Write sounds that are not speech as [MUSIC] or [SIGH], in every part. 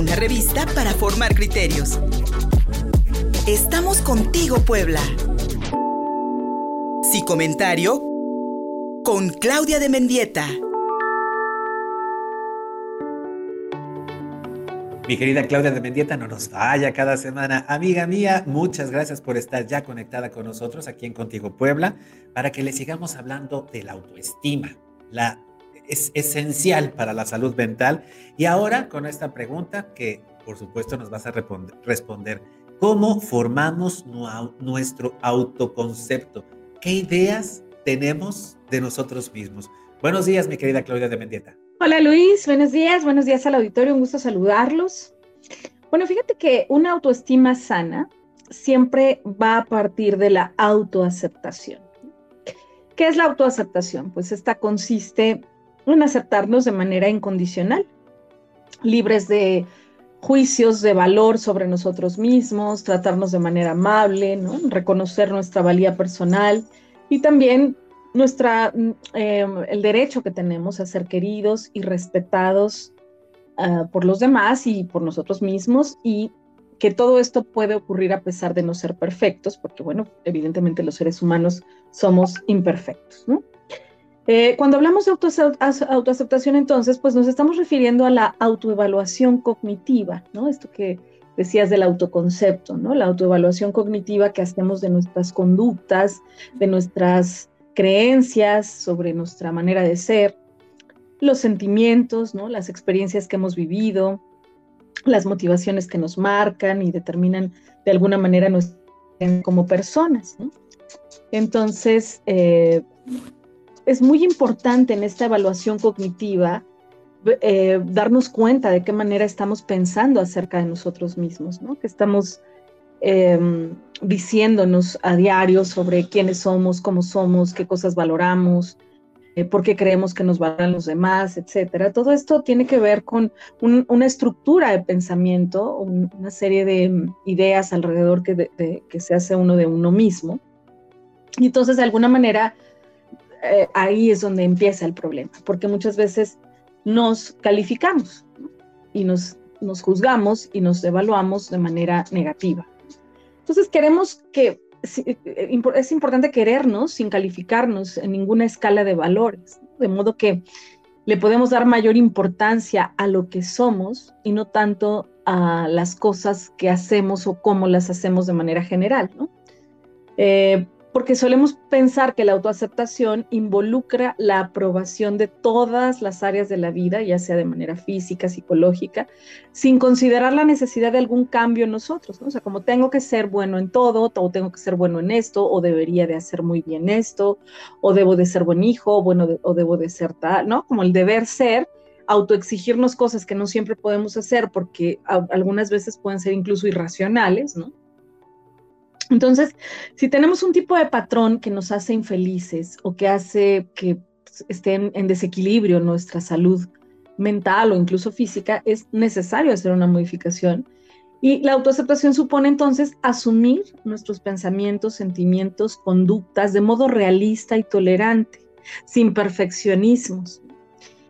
una revista para formar criterios. Estamos contigo, Puebla. Si comentario con Claudia de Mendieta. Mi querida Claudia de Mendieta, no nos vaya cada semana. Amiga mía, muchas gracias por estar ya conectada con nosotros aquí en Contigo Puebla para que le sigamos hablando de la autoestima. La es esencial para la salud mental. Y ahora con esta pregunta que por supuesto nos vas a responder, ¿cómo formamos nuestro autoconcepto? ¿Qué ideas tenemos de nosotros mismos? Buenos días, mi querida Claudia de Mendieta. Hola Luis, buenos días, buenos días al auditorio, un gusto saludarlos. Bueno, fíjate que una autoestima sana siempre va a partir de la autoaceptación. ¿Qué es la autoaceptación? Pues esta consiste en aceptarnos de manera incondicional, libres de juicios de valor sobre nosotros mismos, tratarnos de manera amable, ¿no? reconocer nuestra valía personal y también nuestra, eh, el derecho que tenemos a ser queridos y respetados ah, por los demás y por nosotros mismos y que todo esto puede ocurrir a pesar de no ser perfectos, porque bueno, evidentemente los seres humanos somos imperfectos, ¿no? Eh, cuando hablamos de autoaceptación, entonces, pues nos estamos refiriendo a la autoevaluación cognitiva, ¿no? Esto que decías del autoconcepto, ¿no? La autoevaluación cognitiva que hacemos de nuestras conductas, de nuestras creencias sobre nuestra manera de ser, los sentimientos, ¿no? Las experiencias que hemos vivido, las motivaciones que nos marcan y determinan de alguna manera nuestra como personas, ¿no? Entonces, eh, es muy importante en esta evaluación cognitiva eh, darnos cuenta de qué manera estamos pensando acerca de nosotros mismos, ¿no? Que estamos em, diciéndonos a diario sobre quiénes somos, cómo somos, qué cosas valoramos, eh, por qué creemos que nos valoran los demás, etcétera. Todo esto tiene que ver con una estructura de pensamiento, una serie de mm, ideas alrededor que, que se hace uno de uno mismo. Y entonces, de alguna manera, eh, ahí es donde empieza el problema, porque muchas veces nos calificamos y nos, juzgamos y nos evaluamos de manera negativa. Entonces queremos que, eh, es importante querernos sin calificarnos en ninguna escala de valores, de modo que le podemos dar mayor importancia a lo que somos y no tanto a las cosas que hacemos o cómo las hacemos de manera general, ¿no? Eh, porque solemos pensar que la autoaceptación involucra la aprobación de todas las áreas de la vida, ya sea de manera física, psicológica, sin considerar la necesidad de algún cambio en nosotros, ¿no? O sea, como tengo que ser bueno en todo, o tengo que ser bueno en esto, o debería de hacer muy bien esto, o debo de ser buen hijo, bueno, o debo de ser tal, ¿no? Como el deber ser, autoexigirnos cosas que no siempre podemos hacer porque algunas veces pueden ser incluso irracionales, ¿no? Entonces, si tenemos un tipo de patrón que nos hace infelices o que hace que esté en, desequilibrio nuestra salud mental o incluso física, es necesario hacer una modificación. Y la autoaceptación supone entonces asumir nuestros pensamientos, sentimientos, conductas de modo realista y tolerante, sin perfeccionismos.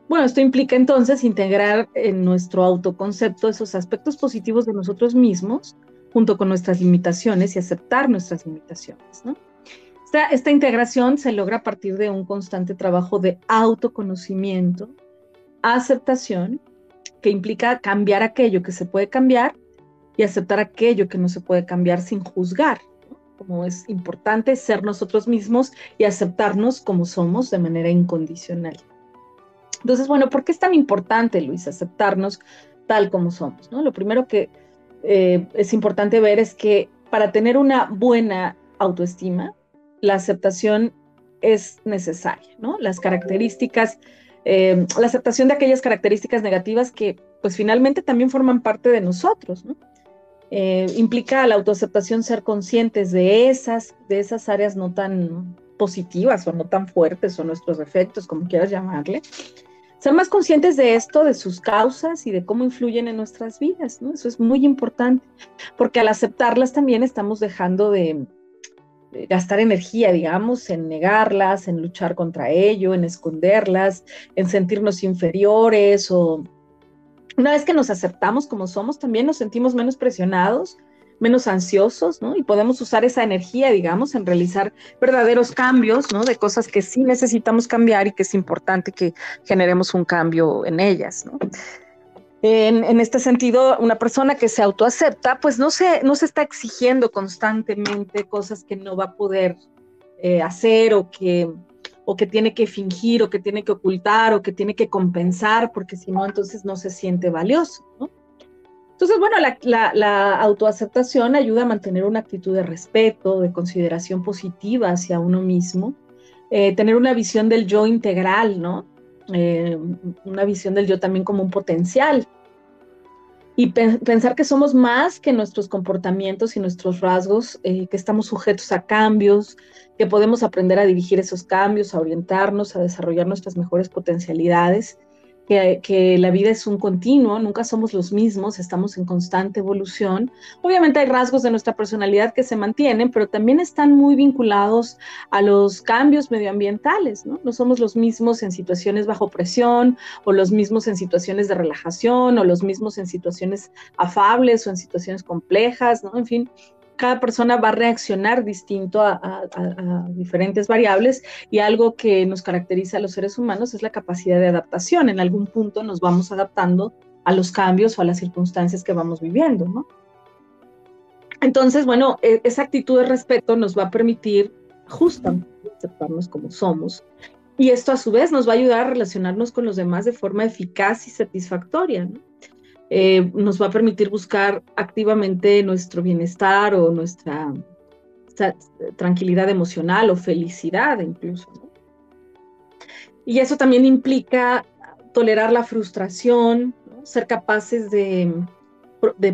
Bueno, esto implica entonces integrar en nuestro autoconcepto esos aspectos positivos de nosotros mismos, junto con nuestras limitaciones y aceptar nuestras limitaciones. Esta, integración se logra a partir de un constante trabajo de autoconocimiento, aceptación, que implica cambiar aquello que se puede cambiar y aceptar aquello que no se puede cambiar sin juzgar. Como es importante ser nosotros mismos y aceptarnos como somos de manera incondicional. Entonces, bueno, ¿por qué es tan importante, Luis, aceptarnos tal como somos? Lo primero que eh, es importante ver es que para tener una buena autoestima, la aceptación es necesaria, ¿no? Las características, eh, la aceptación de aquellas características negativas que pues finalmente también forman parte de nosotros, ¿no? Eh, implica la autoaceptación ser conscientes de esas, de esas áreas no tan positivas o no tan fuertes o nuestros defectos, como quieras llamarle, ser más conscientes de esto, de sus causas y de cómo influyen en nuestras vidas, ¿no? Eso es muy importante, porque al aceptarlas también estamos dejando de, gastar energía, digamos, en negarlas, en luchar contra ello, en esconderlas, en sentirnos inferiores o Una vez que nos aceptamos como somos, también nos sentimos menos presionados, menos ansiosos, ¿no? Y podemos usar esa energía, digamos, en realizar verdaderos cambios, ¿no? De cosas que sí necesitamos cambiar y que es importante que generemos un cambio en ellas, ¿no? En, este sentido, una persona que se autoacepta, pues no se, no se está exigiendo constantemente cosas que no va a poder eh, hacer o que, o que tiene que fingir o que tiene que ocultar o que tiene que compensar, porque si no, entonces no se siente valioso. Entonces, bueno, la, autoaceptación ayuda a mantener una actitud de respeto, de consideración positiva hacia uno mismo, eh, tener una visión del yo integral, ¿no? Eh, una visión del yo también como un potencial. Y pensar que somos más que nuestros comportamientos y nuestros rasgos, eh, que estamos sujetos a cambios, que podemos aprender a dirigir esos cambios, a orientarnos, a desarrollar nuestras mejores potencialidades que, la vida es un continuo, nunca somos los mismos, estamos en constante evolución. Obviamente hay rasgos de nuestra personalidad que se mantienen, pero también están muy vinculados a los cambios medioambientales, ¿no? No somos los mismos en situaciones bajo presión, o los mismos en situaciones de relajación, o los mismos en situaciones afables o en situaciones complejas, ¿no? En fin, cada persona va a reaccionar distinto a, diferentes variables y algo que nos caracteriza a los seres humanos es la capacidad de adaptación. En algún punto nos vamos adaptando a los cambios o a las circunstancias que vamos viviendo, ¿no? Entonces, bueno, e, esa actitud de respeto nos va a permitir justamente aceptarnos como somos y esto a su vez nos va a ayudar a relacionarnos con los demás de forma eficaz y satisfactoria, ¿no? Eh, nos va a permitir buscar activamente nuestro bienestar o nuestra tranquilidad emocional o felicidad incluso. Y eso también implica tolerar la frustración, ser capaces de,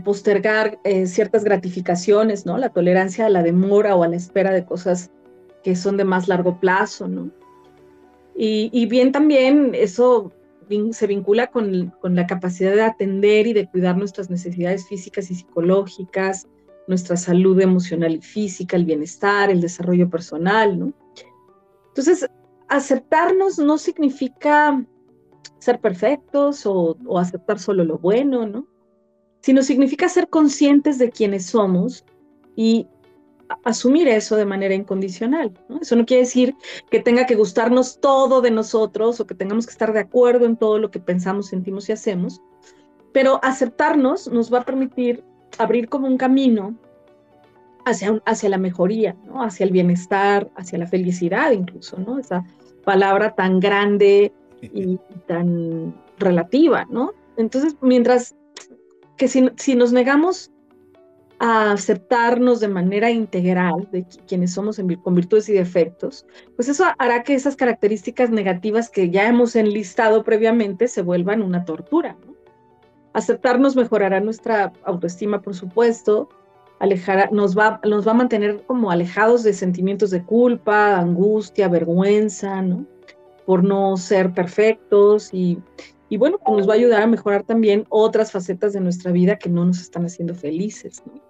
postergar eh, ciertas gratificaciones, ¿no? La tolerancia a la demora o a la espera de cosas que son de más largo plazo, ¿no? Y, y bien también eso se vincula con, la capacidad de atender y de cuidar nuestras necesidades físicas y psicológicas, nuestra salud emocional y física, el bienestar, el desarrollo personal, ¿no? Entonces, aceptarnos no significa ser perfectos o, o aceptar solo lo bueno, ¿no? Sino significa ser conscientes de quiénes somos y asumir eso de manera incondicional. Eso no quiere decir que tenga que gustarnos todo de nosotros o que tengamos que estar de acuerdo en todo lo que pensamos, sentimos y hacemos, pero aceptarnos nos va a permitir abrir como un camino hacia, hacia la mejoría, hacia el bienestar, hacia la felicidad incluso, ¿no? esa palabra tan grande y, tan relativa, ¿no? Entonces, mientras que si, si nos negamos a aceptarnos de manera integral de quienes somos con virtudes y defectos, pues eso hará que esas características negativas que ya hemos enlistado previamente se vuelvan una tortura. Aceptarnos mejorará nuestra autoestima, por supuesto, alejará, nos, va, nos va a mantener como alejados de sentimientos de culpa, angustia, vergüenza, ¿no? Por no ser perfectos y, y bueno, pues nos va a ayudar a mejorar también otras facetas de nuestra vida que no nos están haciendo felices, ¿no?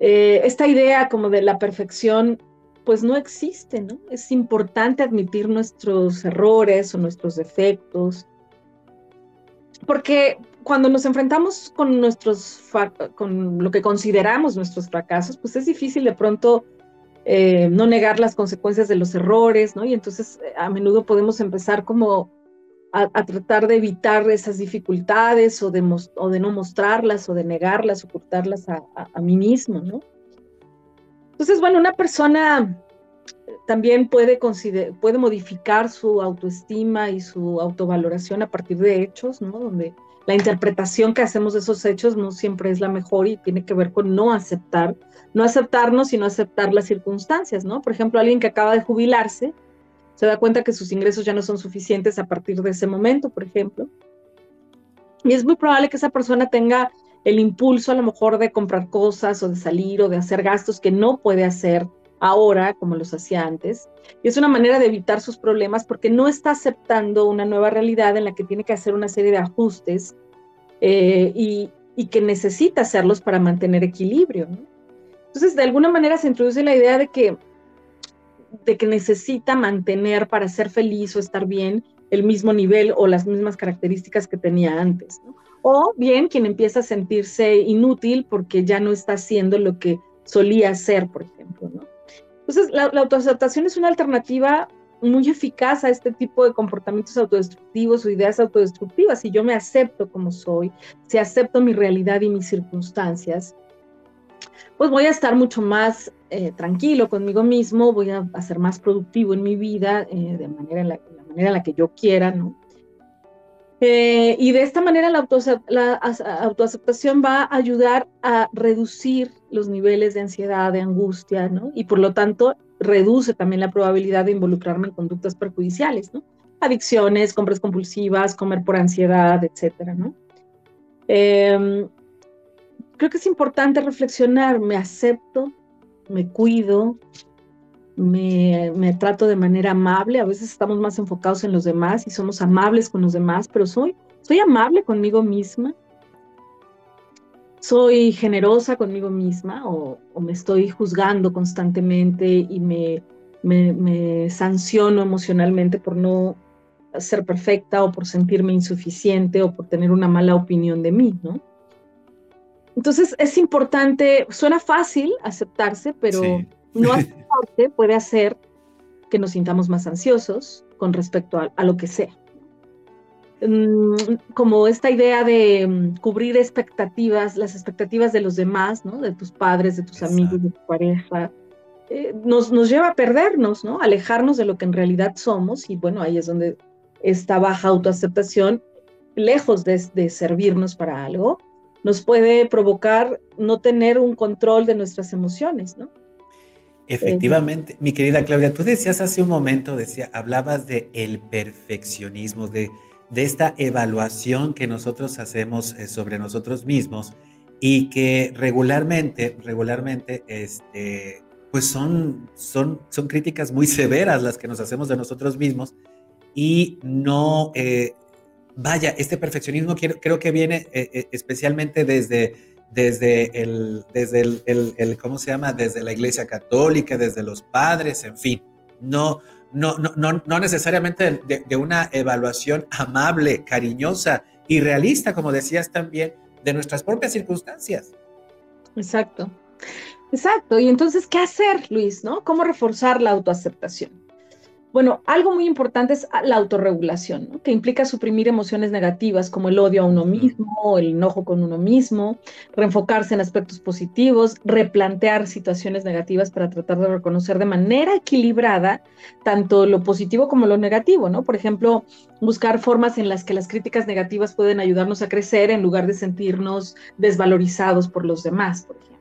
Eh, esta idea como de la perfección, pues no existe, ¿no? Es importante admitir nuestros errores o nuestros defectos, porque cuando nos enfrentamos con nuestros, con lo que consideramos nuestros fracasos, pues es difícil de pronto eh, no negar las consecuencias de los errores, ¿no? Y entonces eh, a menudo podemos empezar como a, tratar de evitar esas dificultades o de, no mostrarlas o de negarlas, ocultarlas a, mí mismo, ¿no? Entonces, bueno, una persona también puede, puede modificar su autoestima y su autovaloración a partir de hechos, ¿no? Donde la interpretación que hacemos de esos hechos no siempre es la mejor y tiene que ver con no aceptar, no aceptarnos, sino aceptar las circunstancias, ¿no? Por ejemplo, alguien que acaba de jubilarse, se da cuenta que sus ingresos ya no son suficientes a partir de ese momento, por ejemplo. Y es muy probable que esa persona tenga el impulso a lo mejor de comprar cosas o de salir o de hacer gastos que no puede hacer ahora como los hacía antes. Y es una manera de evitar sus problemas porque no está aceptando una nueva realidad en la que tiene que hacer una serie de ajustes eh, y, y, que necesita hacerlos para mantener equilibrio. Entonces, de alguna manera se introduce la idea de que de que necesita mantener para ser feliz o estar bien el mismo nivel o las mismas características que tenía antes. O bien quien empieza a sentirse inútil porque ya no está haciendo lo que solía hacer, por ejemplo. Entonces, la, la autoaceptación es una alternativa muy eficaz a este tipo de comportamientos autodestructivos o ideas autodestructivas. Si yo me acepto como soy, si acepto mi realidad y mis circunstancias, pues voy a estar mucho más eh, tranquilo conmigo mismo, voy a, ser más productivo en mi vida eh, de, manera en la, manera en la que yo quiera, ¿no? Eh, y de esta manera la, la, autoaceptación va a ayudar a reducir los niveles de ansiedad, de angustia, ¿no? Y por lo tanto reduce también la probabilidad de involucrarme en conductas perjudiciales, ¿no? Adicciones, compras compulsivas, comer por ansiedad, etcétera, ¿no? Em, creo que es importante reflexionar, me acepto, me cuido, me, me, trato de manera amable, a veces estamos más enfocados en los demás y somos amables con los demás, pero soy, soy amable conmigo misma, soy generosa conmigo misma o, me estoy juzgando constantemente y me, me, sanciono emocionalmente por no ser perfecta o por sentirme insuficiente o por tener una mala opinión de mí, ¿no? Entonces es importante, suena fácil aceptarse, pero no [LAUGHS] aceptarse puede hacer que nos sintamos más ansiosos con respecto a lo que sea. Mm, como esta idea de mm, cubrir expectativas, las expectativas de los demás, ¿no? De tus padres, de tus amigos, de tu pareja, eh, nos, nos lleva a perdernos, ¿no? Alejarnos de lo que en realidad somos y bueno, ahí es donde esta baja autoaceptación, lejos de, de servirnos para algo, nos puede provocar no tener un control de nuestras emociones, ¿no? Efectivamente, mi querida Claudia, tú decías hace un momento, decía, hablabas de el perfeccionismo, de de esta evaluación que nosotros hacemos eh, sobre nosotros mismos y que regularmente, regularmente, este, pues son, son, son críticas muy severas las que nos hacemos de nosotros mismos y no, eh, vaya, este perfeccionismo creo, que viene eh, especialmente desde, desde, el, desde el, ¿cómo se llama? Desde la Iglesia Católica, desde los padres, en fin, no, no, no, no, necesariamente de, una evaluación amable, cariñosa y realista, como decías también, de nuestras propias circunstancias. Exacto, exacto. Y entonces, ¿qué hacer, Luis? ¿Cómo reforzar la autoaceptación? Bueno, algo muy importante es la autorregulación, que implica suprimir emociones negativas como el odio a uno mismo, el enojo con uno mismo, reenfocarse en aspectos positivos, replantear situaciones negativas para tratar de reconocer de manera equilibrada tanto lo positivo como lo negativo, ¿no? Por ejemplo, buscar formas en las que las críticas negativas pueden ayudarnos a crecer en lugar de sentirnos desvalorizados por los demás, por ejemplo.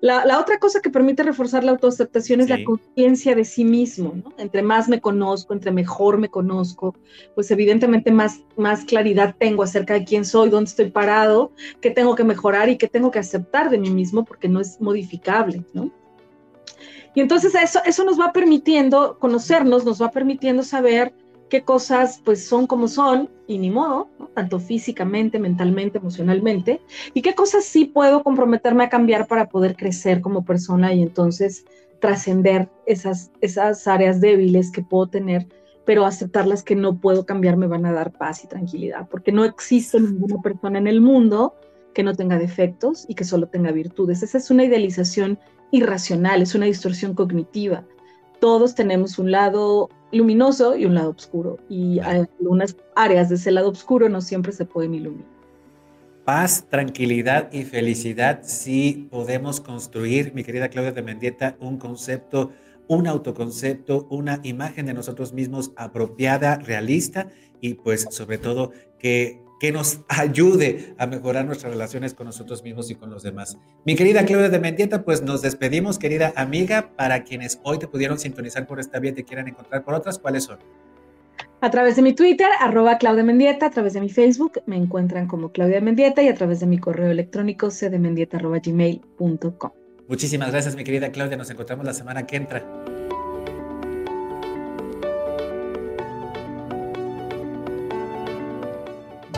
La, otra cosa que permite reforzar la autoaceptación es la conciencia de sí mismo, Entre más me conozco, entre mejor me conozco, pues evidentemente más, más claridad tengo acerca de quién soy, dónde estoy parado, qué tengo que mejorar y qué tengo que aceptar de mí mismo porque no es modificable, Y entonces eso, eso nos va permitiendo conocernos, nos va permitiendo saber qué cosas pues son como son y ni modo, tanto físicamente, mentalmente, emocionalmente, y qué cosas sí puedo comprometerme a cambiar para poder crecer como persona y entonces trascender esas, esas áreas débiles que puedo tener, pero aceptar las que no puedo cambiar me van a dar paz y tranquilidad, porque no existe ninguna persona en el mundo que no tenga defectos y que solo tenga virtudes. Esa es una idealización irracional, es una distorsión cognitiva. Todos tenemos un lado luminoso y un lado oscuro. Y algunas áreas de ese lado oscuro no siempre se pueden iluminar. Paz, tranquilidad y felicidad si podemos construir, mi querida Claudia de Mendieta, un concepto, un autoconcepto, una imagen de nosotros mismos apropiada, realista y pues sobre todo que que nos ayude a mejorar nuestras relaciones con nosotros mismos y con los demás. Mi querida Claudia de Mendieta, pues nos despedimos, querida amiga, para quienes hoy te pudieron sintonizar por esta vía y te quieran encontrar por otras, ¿cuáles son? A través de mi Twitter, arroba Claudia Mendieta, a través de mi Facebook, me encuentran como Claudia Mendieta y a través de mi correo electrónico cdmendieta.gmail.com. Muchísimas gracias, mi querida Claudia. Nos encontramos la semana que entra.